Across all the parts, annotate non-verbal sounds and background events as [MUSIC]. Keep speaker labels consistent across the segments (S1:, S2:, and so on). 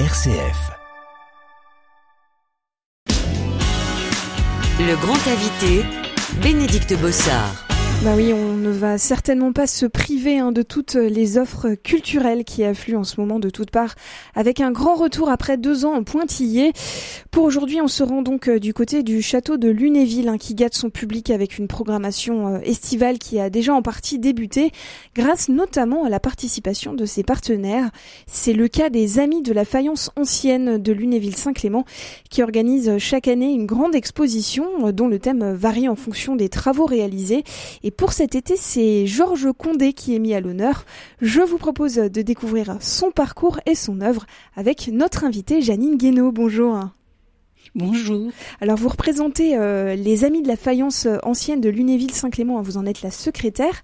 S1: RCF.
S2: Le grand invité, Bénédicte Bossard.
S3: Bah oui, on ne va certainement pas se priver hein, de toutes les offres culturelles qui affluent en ce moment de toutes parts, avec un grand retour après deux ans en pointillé. Pour aujourd'hui, on se rend donc euh, du côté du château de Lunéville, hein, qui gâte son public avec une programmation euh, estivale qui a déjà en partie débuté, grâce notamment à la participation de ses partenaires. C'est le cas des Amis de la faïence ancienne de Lunéville-Saint-Clément, qui organisent chaque année une grande exposition euh, dont le thème varie en fonction des travaux réalisés. Pour cet été, c'est Georges Condé qui est mis à l'honneur. Je vous propose de découvrir son parcours et son œuvre avec notre invitée Janine Guénaud. Bonjour.
S4: Bonjour.
S3: Alors vous représentez euh, les Amis de la faïence ancienne de Lunéville-Saint-Clément, vous en êtes la secrétaire.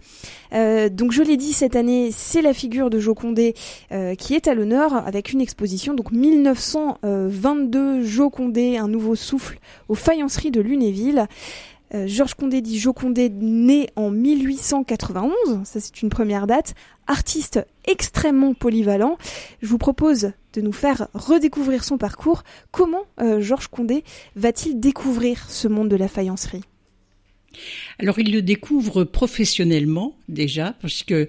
S3: Euh, donc je l'ai dit cette année, c'est la figure de Joconde euh, qui est à l'honneur avec une exposition donc 1922 Joconde, un nouveau souffle aux faïenceries de Lunéville. Euh, Georges Condé dit Joconde, né en 1891, ça c'est une première date, artiste extrêmement polyvalent. Je vous propose de nous faire redécouvrir son parcours. Comment euh, Georges Condé va-t-il découvrir ce monde de la faïencerie?
S4: Alors il le découvre professionnellement déjà, parce que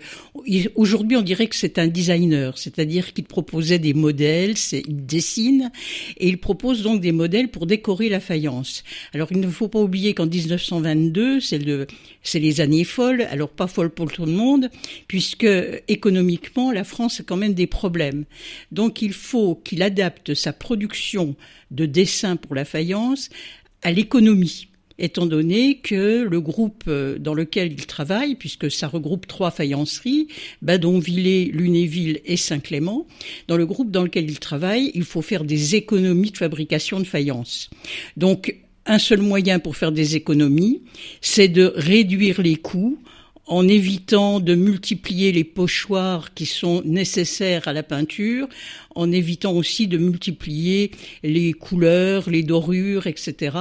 S4: aujourd'hui on dirait que c'est un designer, c'est-à-dire qu'il proposait des modèles, il dessine, et il propose donc des modèles pour décorer la faïence. Alors il ne faut pas oublier qu'en 1922, c'est c'est les années folles, alors pas folles pour tout le monde, puisque économiquement la France a quand même des problèmes. Donc il faut qu'il adapte sa production de dessins pour la faïence à l'économie étant donné que le groupe euh, dans lequel il travaille, puisque ça regroupe trois faïenceries, Badonvillers, Lunéville et Saint-Clément, dans le groupe dans lequel il travaille, il faut faire des économies de fabrication de faïence. Donc, un seul moyen pour faire des économies, c'est de réduire les coûts en évitant de multiplier les pochoirs qui sont nécessaires à la peinture, en évitant aussi de multiplier les couleurs, les dorures, etc.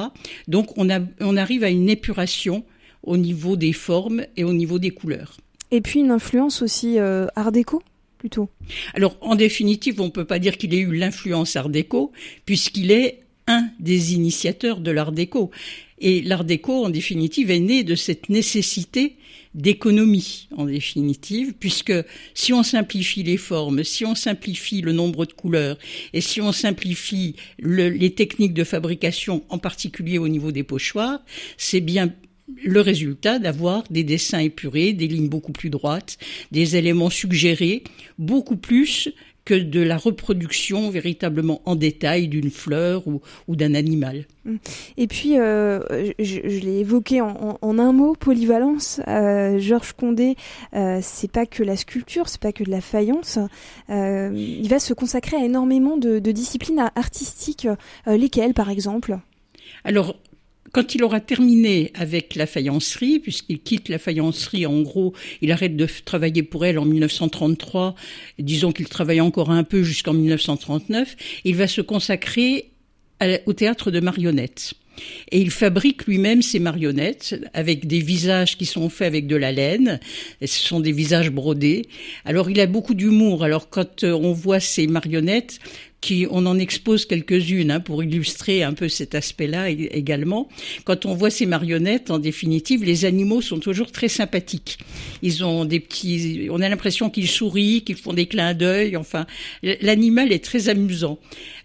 S4: Donc on, on arrive à une épuration au niveau des formes et au niveau des couleurs.
S3: Et puis une influence aussi euh, art déco plutôt?
S4: Alors en définitive, on ne peut pas dire qu'il ait eu l'influence art déco puisqu'il est un des initiateurs de l'art déco. Et l'art déco, en définitive, est né de cette nécessité d'économie, en définitive, puisque si on simplifie les formes, si on simplifie le nombre de couleurs, et si on simplifie les techniques de fabrication, en particulier au niveau des pochoirs, c'est bien le résultat d'avoir des dessins épurés, des lignes beaucoup plus droites, des éléments suggérés, beaucoup plus que de la reproduction véritablement en détail d'une fleur ou, d'un animal.
S3: Et puis, euh, je, l'ai évoqué en, un mot, polyvalence. Euh, Georges Condé, euh, c'est pas que la sculpture, c'est pas que de la faïence. il va se consacrer à énormément de, de disciplines artistiques. lesquelles, par exemple?
S4: Alors, quand il aura terminé avec la faïencerie, puisqu'il quitte la faïencerie, en gros, il arrête de travailler pour elle en 1933, disons qu'il travaille encore un peu jusqu'en 1939, il va se consacrer au théâtre de marionnettes. Et il fabrique lui-même ses marionnettes avec des visages qui sont faits avec de la laine. Ce sont des visages brodés. Alors il a beaucoup d'humour. Alors quand euh, on voit ces marionnettes, qui, on en expose quelques-unes hein, pour illustrer un peu cet aspect-là également. Quand on voit ces marionnettes, en définitive, les animaux sont toujours très sympathiques. Ils ont des petits, on a l'impression qu'ils sourient, qu'ils font des clins d'œil. Enfin, l'animal est très amusant.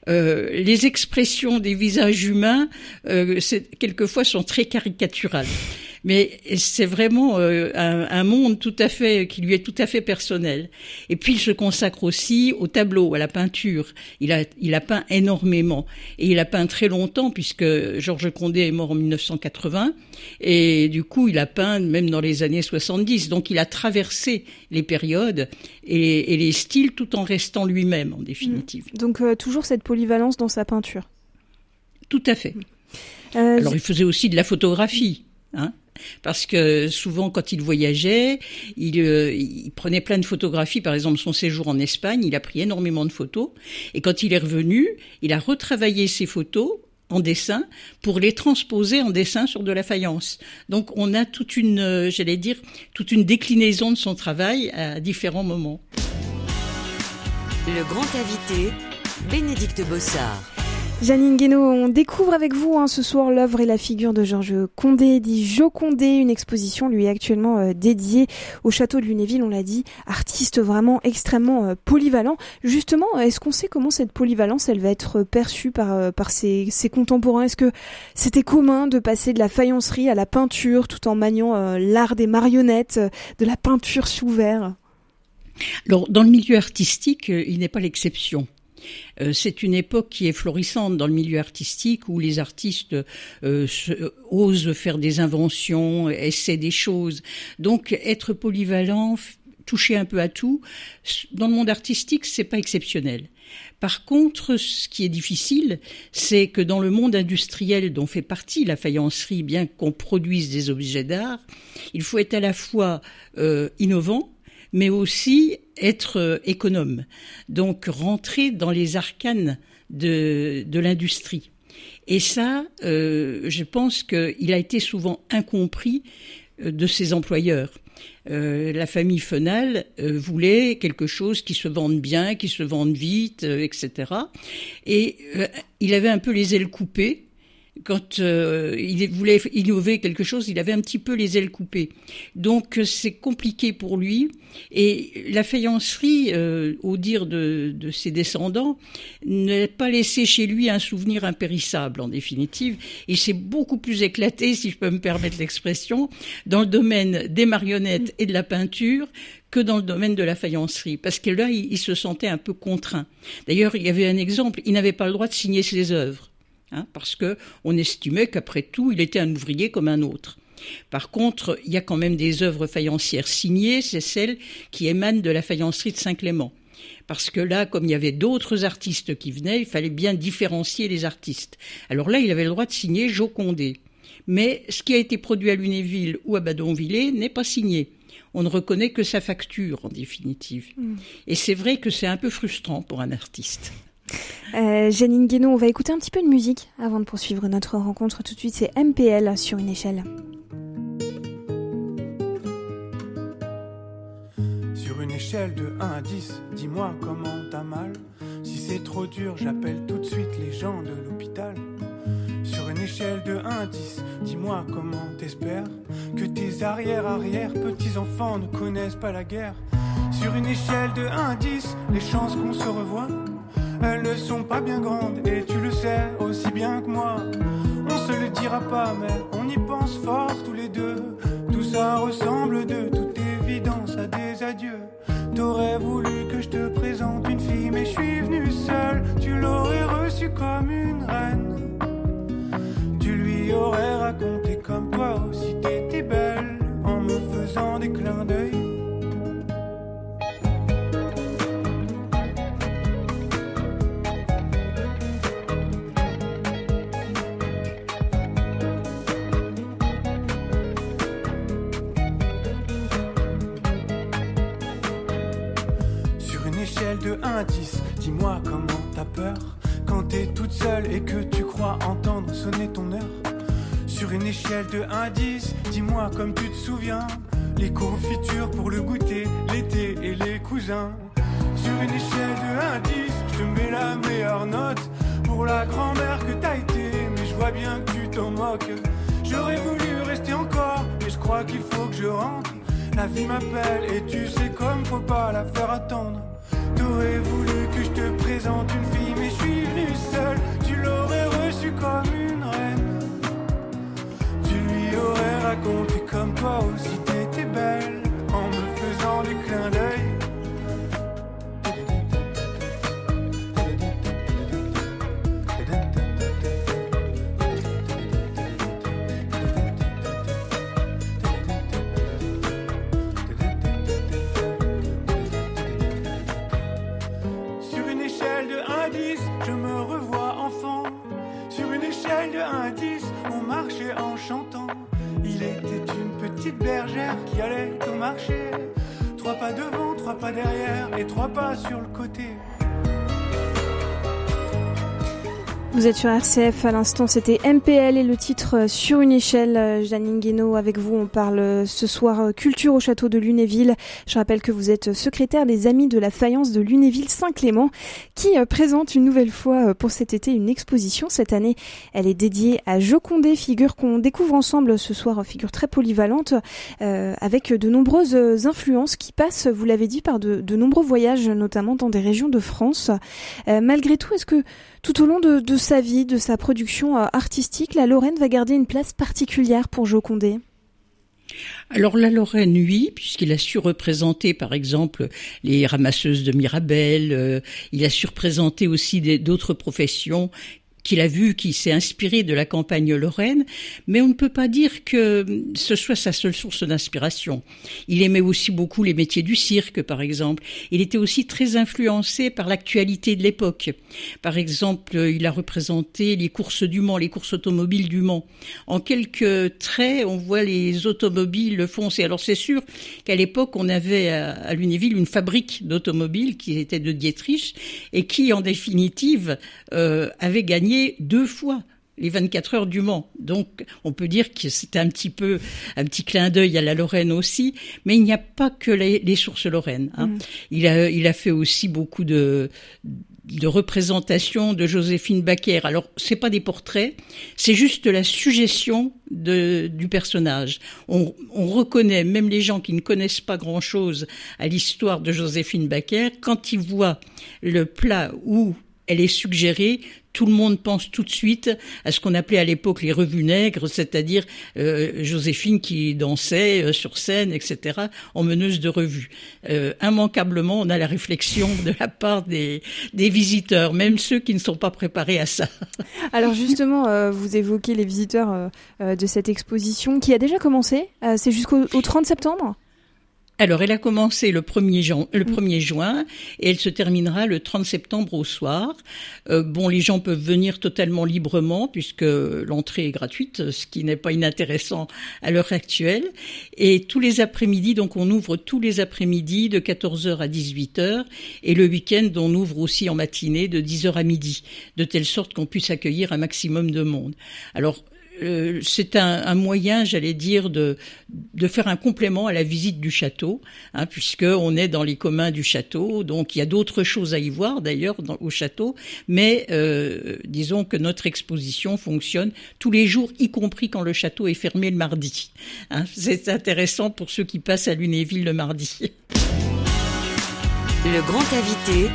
S4: Euh, les expressions des visages humains, euh, quelquefois, sont très caricaturales mais c'est vraiment euh, un, monde tout à fait qui lui est tout à fait personnel. Et puis il se consacre aussi au tableau, à la peinture. Il a il a peint énormément et il a peint très longtemps puisque Georges Condé est mort en 1980 et du coup il a peint même dans les années 70. Donc il a traversé les périodes et, et les styles tout en restant lui-même en définitive.
S3: Donc euh, toujours cette polyvalence dans sa peinture.
S4: Tout à fait. Euh, Alors il faisait aussi de la photographie. Hein parce que souvent quand il voyageait, euh, il, prenait plein de photographies, par exemple son séjour en Espagne, il a pris énormément de photos, et quand il est revenu, il a retravaillé ses photos en dessin pour les transposer en dessin sur de la faïence. Donc on a toute une, euh, j'allais dire, toute une déclinaison de son travail à différents moments.
S2: Le grand invité, Bénédicte Bossard.
S3: Janine Guénaud, on découvre avec vous hein, ce soir l'œuvre et la figure de Georges Condé, dit Jo Condé. Une exposition lui est actuellement euh, dédiée au château de Lunéville, on l'a dit, artiste vraiment extrêmement euh, polyvalent. Justement, est-ce qu'on sait comment cette polyvalence, elle va être perçue par, euh, par ses, ses contemporains? Est-ce que c'était commun de passer de la faïencerie à la peinture tout en maniant l'art des marionnettes, de la peinture sous verre?
S4: Alors, dans le milieu artistique, il n'est pas l'exception. Euh, c'est une époque qui est florissante dans le milieu artistique où les artistes euh, osent faire des inventions, essaient des choses. Donc être polyvalent, toucher un peu à tout, dans le monde artistique, c'est pas exceptionnel. Par contre, ce qui est difficile, c'est que dans le monde industriel dont fait partie la faïencerie, bien qu'on produise des objets d'art, il faut être à la fois euh, innovant, mais aussi être euh, économe, donc rentrer dans les arcanes de, de l'industrie. Et ça, euh, je pense qu'il a été souvent incompris euh, de ses employeurs. Euh, la famille Fenal euh, voulait quelque chose qui se vende bien, qui se vende vite, etc. Et il avait un peu les ailes coupées quand euh, il voulait innover quelque chose, il avait un petit peu les ailes coupées. Donc euh, c'est compliqué pour lui. Et la faïencerie, euh, au dire de, de, ses descendants, n'a pas laissé chez lui un souvenir impérissable en définitive. Il s'est beaucoup plus éclaté, si je peux me permettre l'expression, dans le domaine des marionnettes et de la peinture que dans le domaine de la faïencerie, parce que là, il, il se sentait un peu contraint. D'ailleurs, il y avait un exemple, il n'avait pas le droit de signer ses œuvres. Hein, parce que on estimait qu'après tout, il était un ouvrier comme un autre. Par contre, il y a quand même des œuvres faïencières signées, c'est celles qui émanent de la faïencerie de Saint-Clément. Parce que là, comme il y avait d'autres artistes qui venaient, il fallait bien différencier les artistes. Alors là, il avait le droit de signer Jocondé. Mais ce qui a été produit à Lunéville ou à Badonvillers n'est pas signé. On ne reconnaît que sa facture, en définitive. Mm. Et c'est vrai que c'est un peu frustrant pour un artiste.
S3: Euh, Janine Guénaud, on va écouter un petit peu de musique avant de poursuivre notre rencontre. Tout de suite, c'est MPL sur une échelle.
S1: Sur une échelle de 1 à 10, dis-moi comment t'as mal. Si c'est trop dur, j'appelle tout de suite les gens de l'hôpital. Sur une échelle de 1 à 10, dis-moi comment t'espères que tes arrière-arrière petits-enfants ne connaissent pas la guerre. Sur une échelle de 1 à 10, les chances qu'on se revoie elles ne sont pas bien grandes et tu le sais aussi bien que moi. On se le dira pas, mais on y pense fort tous les deux. Tout ça ressemble de toute évidence à des adieux. T'aurais voulu que je te présente une fille, mais je suis venu seul. Tu l'aurais reçue comme une reine. Tu lui aurais raconté comme toi aussi t'étais belle en me faisant des clins d'œil. De 1 à 10, dis-moi comment t'as peur quand t'es toute seule et que tu crois entendre sonner ton heure. Sur une échelle de 1 à 10, dis-moi comme tu te souviens, les confitures pour le goûter, l'été et les cousins. Sur une échelle de 1 à 10, je te mets la meilleure note pour la grand-mère que t'as été, mais je vois bien que tu t'en moques. J'aurais voulu rester encore, mais je crois qu'il faut que je rentre. La vie m'appelle et tu sais comme faut pas la faire attendre. T'aurais voulu que je te présente une fille, mais je suis venu seul.
S3: Vous êtes sur RCF, à l'instant c'était MPL et le titre euh, Sur une échelle. Euh, Janine Guénaud, avec vous, on parle euh, ce soir culture au château de Lunéville. Je rappelle que vous êtes secrétaire des Amis de la Faïence de Lunéville-Saint-Clément qui présente une nouvelle fois pour cet été une exposition. Cette année, elle est dédiée à Jocondé, figure qu'on découvre ensemble ce soir, figure très polyvalente avec de nombreuses influences qui passent, vous l'avez dit, par de, de, nombreux voyages, notamment dans des régions de France. malgré tout, est-ce que tout au long de, sa vie, de sa production euh, artistique, la Lorraine va garder une place particulière pour Joconde.
S4: Alors la Lorraine, oui, puisqu'il a su représenter par exemple les ramasseuses de Mirabel, euh, il a su représenter aussi d'autres professions qu'il a vu, qui s'est inspiré de la campagne lorraine, mais on ne peut pas dire que ce soit sa seule source d'inspiration. Il aimait aussi beaucoup les métiers du cirque, par exemple. Il était aussi très influencé par l'actualité de l'époque. Par exemple, il a représenté les courses du Mans, les courses automobiles du Mans. En quelques traits, on voit les automobiles foncer. Alors c'est sûr qu'à l'époque, on avait à, Lunéville une fabrique d'automobiles qui était de Dietrich et qui, en définitive, euh, avait gagné deux fois les 24 heures du Mans. Donc, on peut dire que c'était un petit peu un petit clin d'œil à la Lorraine aussi, mais il n'y a pas que les, sources lorraines. Hein. Mm. Il a il a fait aussi beaucoup de de représentations de Joséphine Baker. Alors, c'est pas des portraits, c'est juste la suggestion de, du personnage. On, on, reconnaît, même les gens qui ne connaissent pas grand-chose à l'histoire de Joséphine Baker, quand ils voient le plat où elle est suggérée, tout le monde pense tout de suite à ce qu'on appelait à l'époque les revues nègres, c'est-à-dire euh, Joséphine qui dansait euh, sur scène, etc., en meneuse de revue. Euh, immanquablement, on a la réflexion de la part des, des visiteurs, même ceux qui ne sont pas préparés à ça. [LAUGHS]
S3: Alors justement, vous évoquez les visiteurs de cette exposition qui a déjà commencé. C'est jusqu'au 30 septembre?
S4: Alors, elle a commencé le 1er, le 1er
S3: mm.
S4: juin et elle se terminera le 30 septembre au soir. Euh, bon, les gens peuvent venir totalement librement puisque l'entrée est gratuite, ce qui n'est pas inintéressant à l'heure actuelle. Et tous les après-midi, donc on ouvre tous les après-midi de 14h à 18h et le week-end on ouvre aussi en matinée de 10h à midi, de telle sorte qu'on puisse accueillir un maximum de monde. Alors, euh, c'est un, moyen, j'allais dire, de, de faire un complément à la visite du château, hein, puisque on est dans les communs du château, donc il y a d'autres choses à y voir d'ailleurs au château, mais euh, disons que notre exposition fonctionne tous les jours, y compris quand le château est fermé le mardi. Hein. c'est intéressant pour ceux qui passent à Lunéville le mardi.
S2: Le grand invité,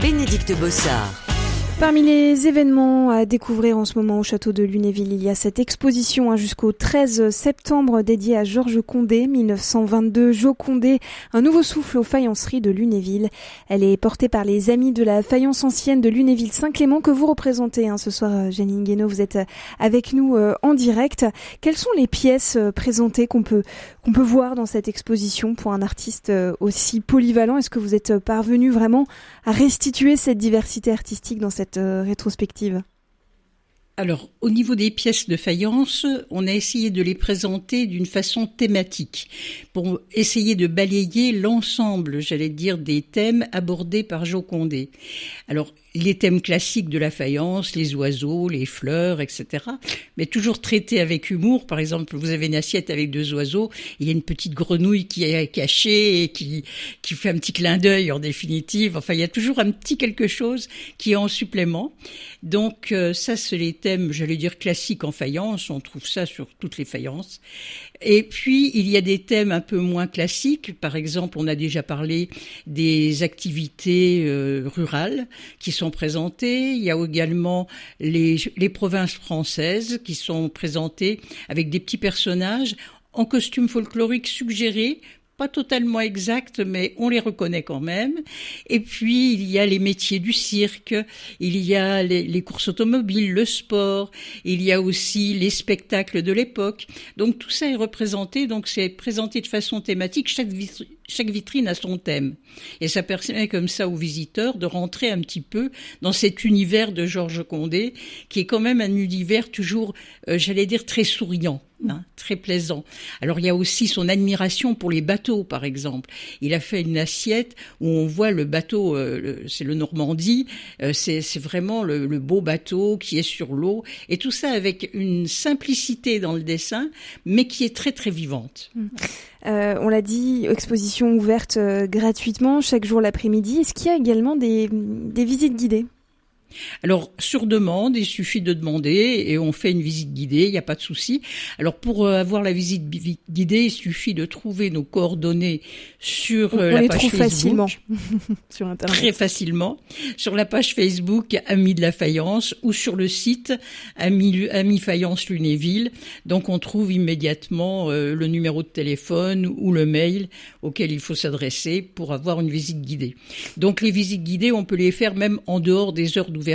S2: Bénédicte Bossard.
S3: Parmi les événements à découvrir en ce moment au château de Lunéville, il y a cette exposition hein, jusqu'au 13 septembre dédiée à Georges Condé, 1922, Jo Condé, un nouveau souffle aux faïenceries de Lunéville. Elle est portée par les amis de la faïence ancienne de Lunéville-Saint-Clément que vous représentez hein, ce soir, euh, Janine Guénaud. Vous êtes euh, avec nous euh, en direct. Quelles sont les pièces présentées qu'on peut, qu'on peut voir dans cette exposition pour un artiste aussi polyvalent? Est-ce que vous êtes parvenu vraiment à restituer cette diversité artistique dans cette euh,
S4: alors, au niveau des pièces de faïence, on a essayé de les présenter d'une façon thématique, pour essayer de balayer l'ensemble, j'allais dire, des thèmes abordés par Jocondé. Alors, les thèmes classiques de la faïence, les oiseaux, les fleurs, etc. Mais toujours traités avec humour. Par exemple, vous avez une assiette avec deux oiseaux, il y a une petite grenouille qui est cachée et qui, qui fait un petit clin d'œil en définitive. Enfin, il y a toujours un petit quelque chose qui est en supplément. Donc euh, ça, c'est les thèmes, j'allais dire classiques en faïence. On trouve ça sur toutes les faïences. Et puis, il y a des thèmes un peu moins classiques. Par exemple, on a déjà parlé des activités euh, rurales qui sont présentées. Il y a également les, les provinces françaises qui sont présentées avec des petits personnages en costume folklorique suggéré pas totalement exactes, mais on les reconnaît quand même. Et puis, il y a les métiers du cirque, il y a les, courses automobiles, le sport, il y a aussi les spectacles de l'époque. Donc, tout ça est représenté, donc c'est présenté de façon thématique. Chaque, vitrine a son thème. Et ça permet comme ça aux visiteurs de rentrer un petit peu dans cet univers de Georges Condé, qui est quand même un univers toujours, euh, j'allais dire, très souriant. Hein, très plaisant. Alors il y a aussi son admiration pour les bateaux, par exemple. Il a fait une assiette où on voit le bateau, euh, c'est le Normandie, euh, c'est vraiment le, beau bateau qui est sur l'eau, et tout ça avec une simplicité dans le dessin, mais qui est très très vivante.
S3: Mmh. Euh, on l'a dit, exposition ouverte gratuitement chaque jour l'après-midi. Est-ce qu'il y a également des visites guidées?
S4: Alors, sur demande, il suffit de demander et on fait une visite guidée, il n'y a pas de souci. Alors, pour euh, avoir la visite guidée, il suffit de trouver nos coordonnées sur
S3: on,
S4: euh, la
S3: les
S4: page
S3: trouve
S4: Facebook.
S3: facilement [LAUGHS] sur Internet.
S4: Très facilement. Sur la page Facebook Amis de la Faïence ou sur le site Amis, Amis Faïence Lunéville. Donc, on trouve immédiatement euh, le numéro de téléphone ou le mail auquel il faut s'adresser pour avoir une visite guidée. Donc, les visites guidées, on peut les faire même en dehors des heures d'ouverture,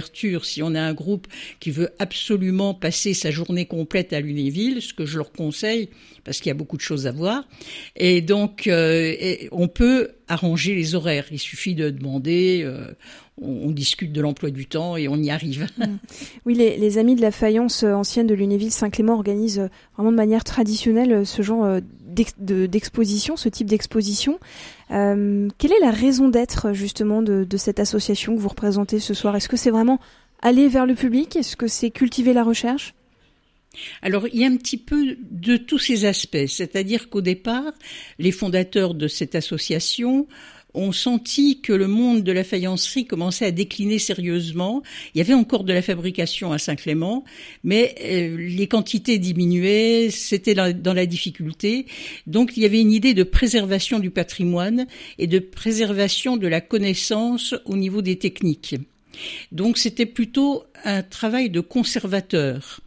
S4: si on a un groupe qui veut absolument passer sa journée complète à Lunéville, ce que je leur conseille, parce qu'il y a beaucoup de choses à voir. Et donc, euh, on peut arranger les horaires. Il suffit de demander, euh, on, discute de l'emploi du temps et on y arrive. [LAUGHS]
S3: Mmh. Oui, les, amis de la faïence ancienne de Lunéville-Saint-Clément organisent vraiment de manière traditionnelle ce genre d'exposition, ce type d'exposition. Euh, quelle est la raison d'être justement de, de, cette association que vous représentez ce soir? Est-ce que c'est vraiment aller vers le public? Est-ce que c'est cultiver la recherche?
S4: Alors, il y a un petit peu de tous ces aspects, c'est-à-dire qu'au départ, les fondateurs de cette association ont senti que le monde de la faïencerie commençait à décliner sérieusement. Il y avait encore de la fabrication à Saint-Clément, mais euh, les quantités diminuaient, c'était dans, la difficulté. Donc il y avait une idée de préservation du patrimoine et de préservation de la connaissance au niveau des techniques. Donc c'était plutôt un travail de conservateur.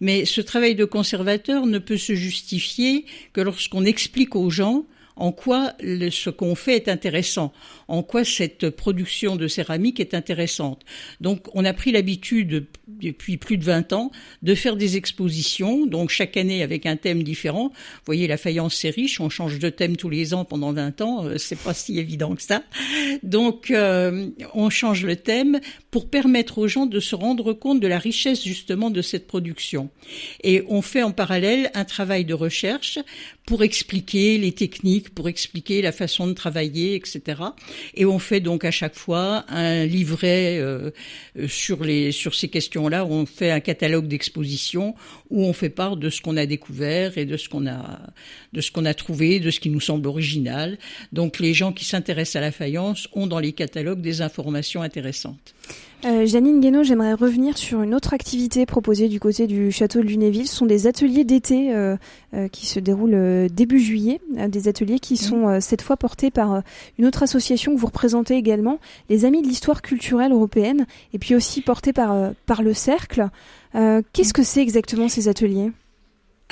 S4: Mais ce travail de conservateur ne peut se justifier que lorsqu'on explique aux gens en quoi ce qu'on fait est intéressant, en quoi cette production de céramique est intéressante? Donc on a pris l'habitude depuis plus de 20 ans de faire des expositions, donc chaque année avec un thème différent. Vous voyez, la faïence c'est riche, on change de thème tous les ans pendant 20 ans, euh, c'est pas si évident que ça. Donc euh, on change le thème pour permettre aux gens de se rendre compte de la richesse justement de cette production. Et on fait en parallèle un travail de recherche pour expliquer les techniques, pour expliquer la façon de travailler, etc. Et on fait donc à chaque fois un livret euh, sur les sur ces questions-là. On fait un catalogue d'exposition où on fait part de ce qu'on a découvert et de ce qu'on a de ce qu'on a trouvé, de ce qui nous semble original. Donc les gens qui s'intéressent à la faïence ont dans les catalogues des informations intéressantes.
S3: Euh, Janine Guénaud, j'aimerais revenir sur une autre activité proposée du côté du château de Lunéville. Ce sont des ateliers d'été euh, euh, qui se déroulent euh, début juillet, des ateliers qui sont euh, cette fois portés par une autre association que vous représentez également, les Amis de l'Histoire culturelle européenne, et puis aussi portés par, par le Cercle. Qu'est-ce que c'est exactement ces ateliers?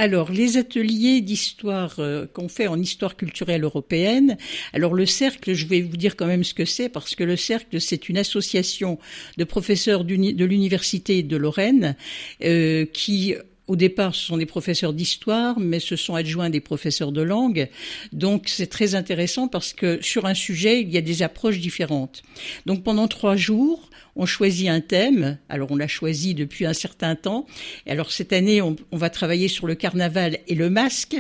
S4: Alors, les ateliers d'histoire euh, qu'on fait en histoire culturelle européenne, alors le cercle, je vais vous dire quand même ce que c'est, parce que le cercle, c'est une association de professeurs de l'Université de Lorraine euh, qui au départ, ce sont des professeurs d'histoire, mais ce sont adjoints des professeurs de langue. Donc, c'est très intéressant parce que sur un sujet, il y a des approches différentes. Donc, pendant trois jours, on choisit un thème. Alors on l'a choisi depuis un certain temps. Et alors cette année, on, on, va travailler sur le carnaval et le masque.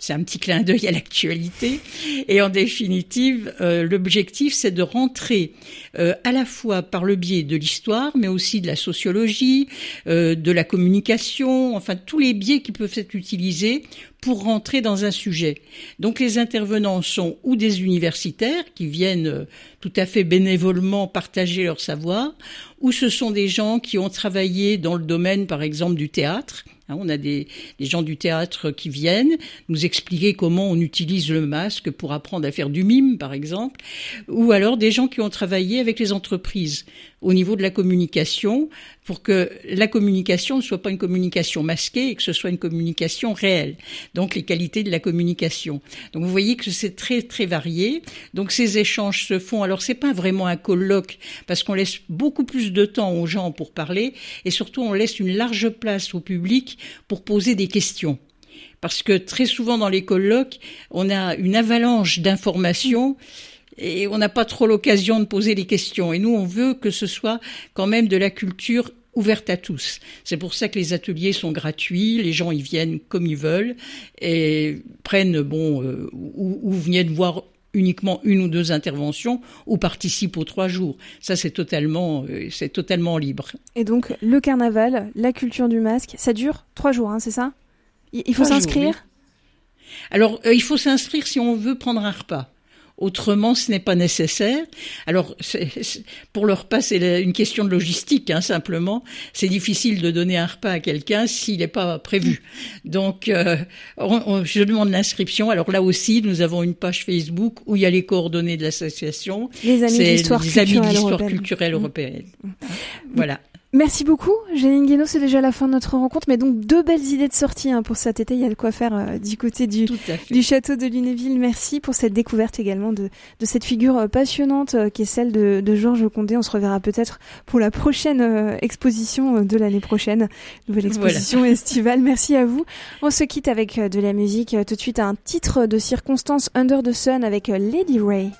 S4: C'est un petit clin d'œil à l'actualité. Et en définitive, euh, l'objectif, c'est de rentrer euh, à la fois par le biais de l'histoire, mais aussi de la sociologie, euh, de la communication, enfin tous les biais qui peuvent être utilisés pour rentrer dans un sujet. Donc les intervenants sont ou des universitaires qui viennent tout à fait bénévolement partager leur savoir, ou ce sont des gens qui ont travaillé dans le domaine, par exemple, du théâtre. On a des, des, gens du théâtre qui viennent nous expliquer comment on utilise le masque pour apprendre à faire du mime, par exemple, ou alors des gens qui ont travaillé avec les entreprises au niveau de la communication pour que la communication ne soit pas une communication masquée et que ce soit une communication réelle. Donc les qualités de la communication. Donc vous voyez que c'est très très varié. Donc ces échanges se font. Alors c'est pas vraiment un colloque parce qu'on laisse beaucoup plus de temps aux gens pour parler et surtout on laisse une large place au public pour poser des questions. Parce que très souvent dans les colloques, on a une avalanche d'informations et on n'a pas trop l'occasion de poser les questions. Et nous, on veut que ce soit quand même de la culture ouverte à tous. C'est pour ça que les ateliers sont gratuits, les gens y viennent comme ils veulent et prennent bon euh, ou, ou viennent voir uniquement une ou deux interventions ou participent aux trois jours. Ça, c'est totalement, euh, c'est totalement libre.
S5: Et donc, le carnaval, la culture du masque, ça dure trois jours, hein, c'est ça? Il faut s'inscrire?
S4: Alors, euh, il faut s'inscrire si on veut prendre un repas. Autrement, ce n'est pas nécessaire. Alors, pour le repas, c'est une question de logistique, hein, simplement. C'est difficile de donner un repas à quelqu'un s'il n'est pas prévu. Donc, euh, je demande l'inscription. Alors là aussi, nous avons une page Facebook où il y a les coordonnées de l'association.
S5: Les Amis de l'Histoire culturelle,
S4: culturelle, européenne. Mmh. Voilà.
S5: Merci beaucoup, Janine Guénaud. C'est déjà la fin de notre rencontre, mais donc deux belles idées de sortie hein, pour cet été. Il y a de quoi faire euh, du côté du, du château de Lunéville. Merci pour cette découverte également de, de cette figure euh, passionnante euh, qui est celle de, de Georges Condé. On se reverra peut-être pour la prochaine exposition de l'année prochaine, nouvelle exposition estivale. Merci à vous. On se quitte avec de la musique. Tout de suite, un titre de circonstance Under the Sun avec Lady Ray.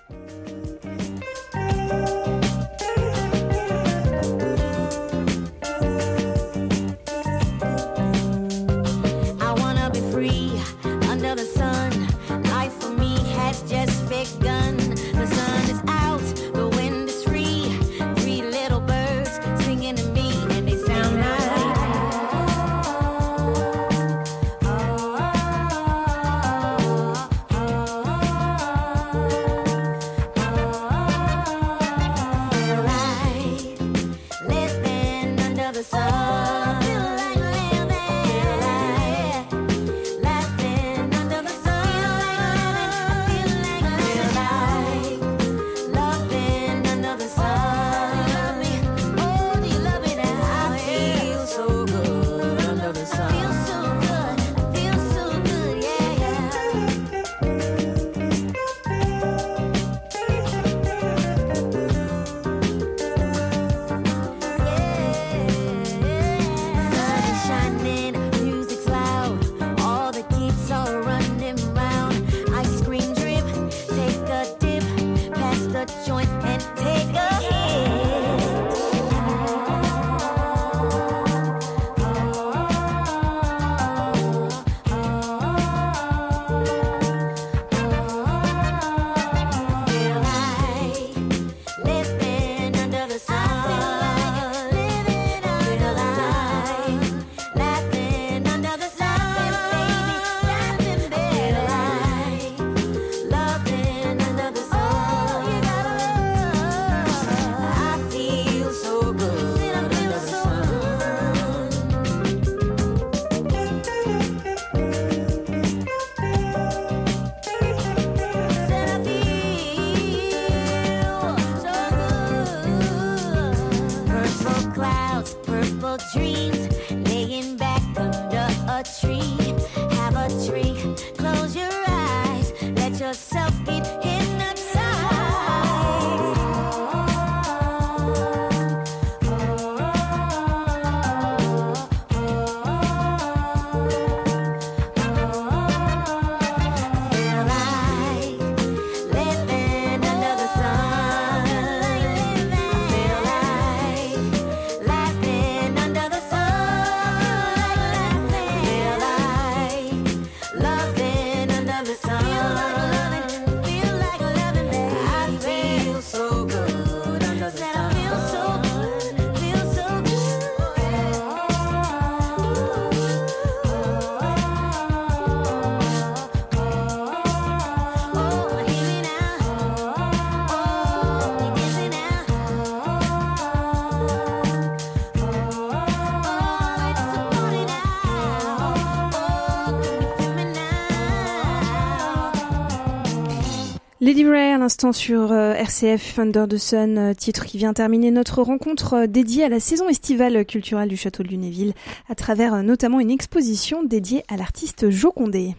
S5: Lady Ray à l'instant sur euh, RCF Under the Sun, euh, titre qui vient terminer notre rencontre euh, dédiée à la saison estivale culturelle du château de Lunéville à travers notamment une exposition dédiée à l'artiste Jocondé.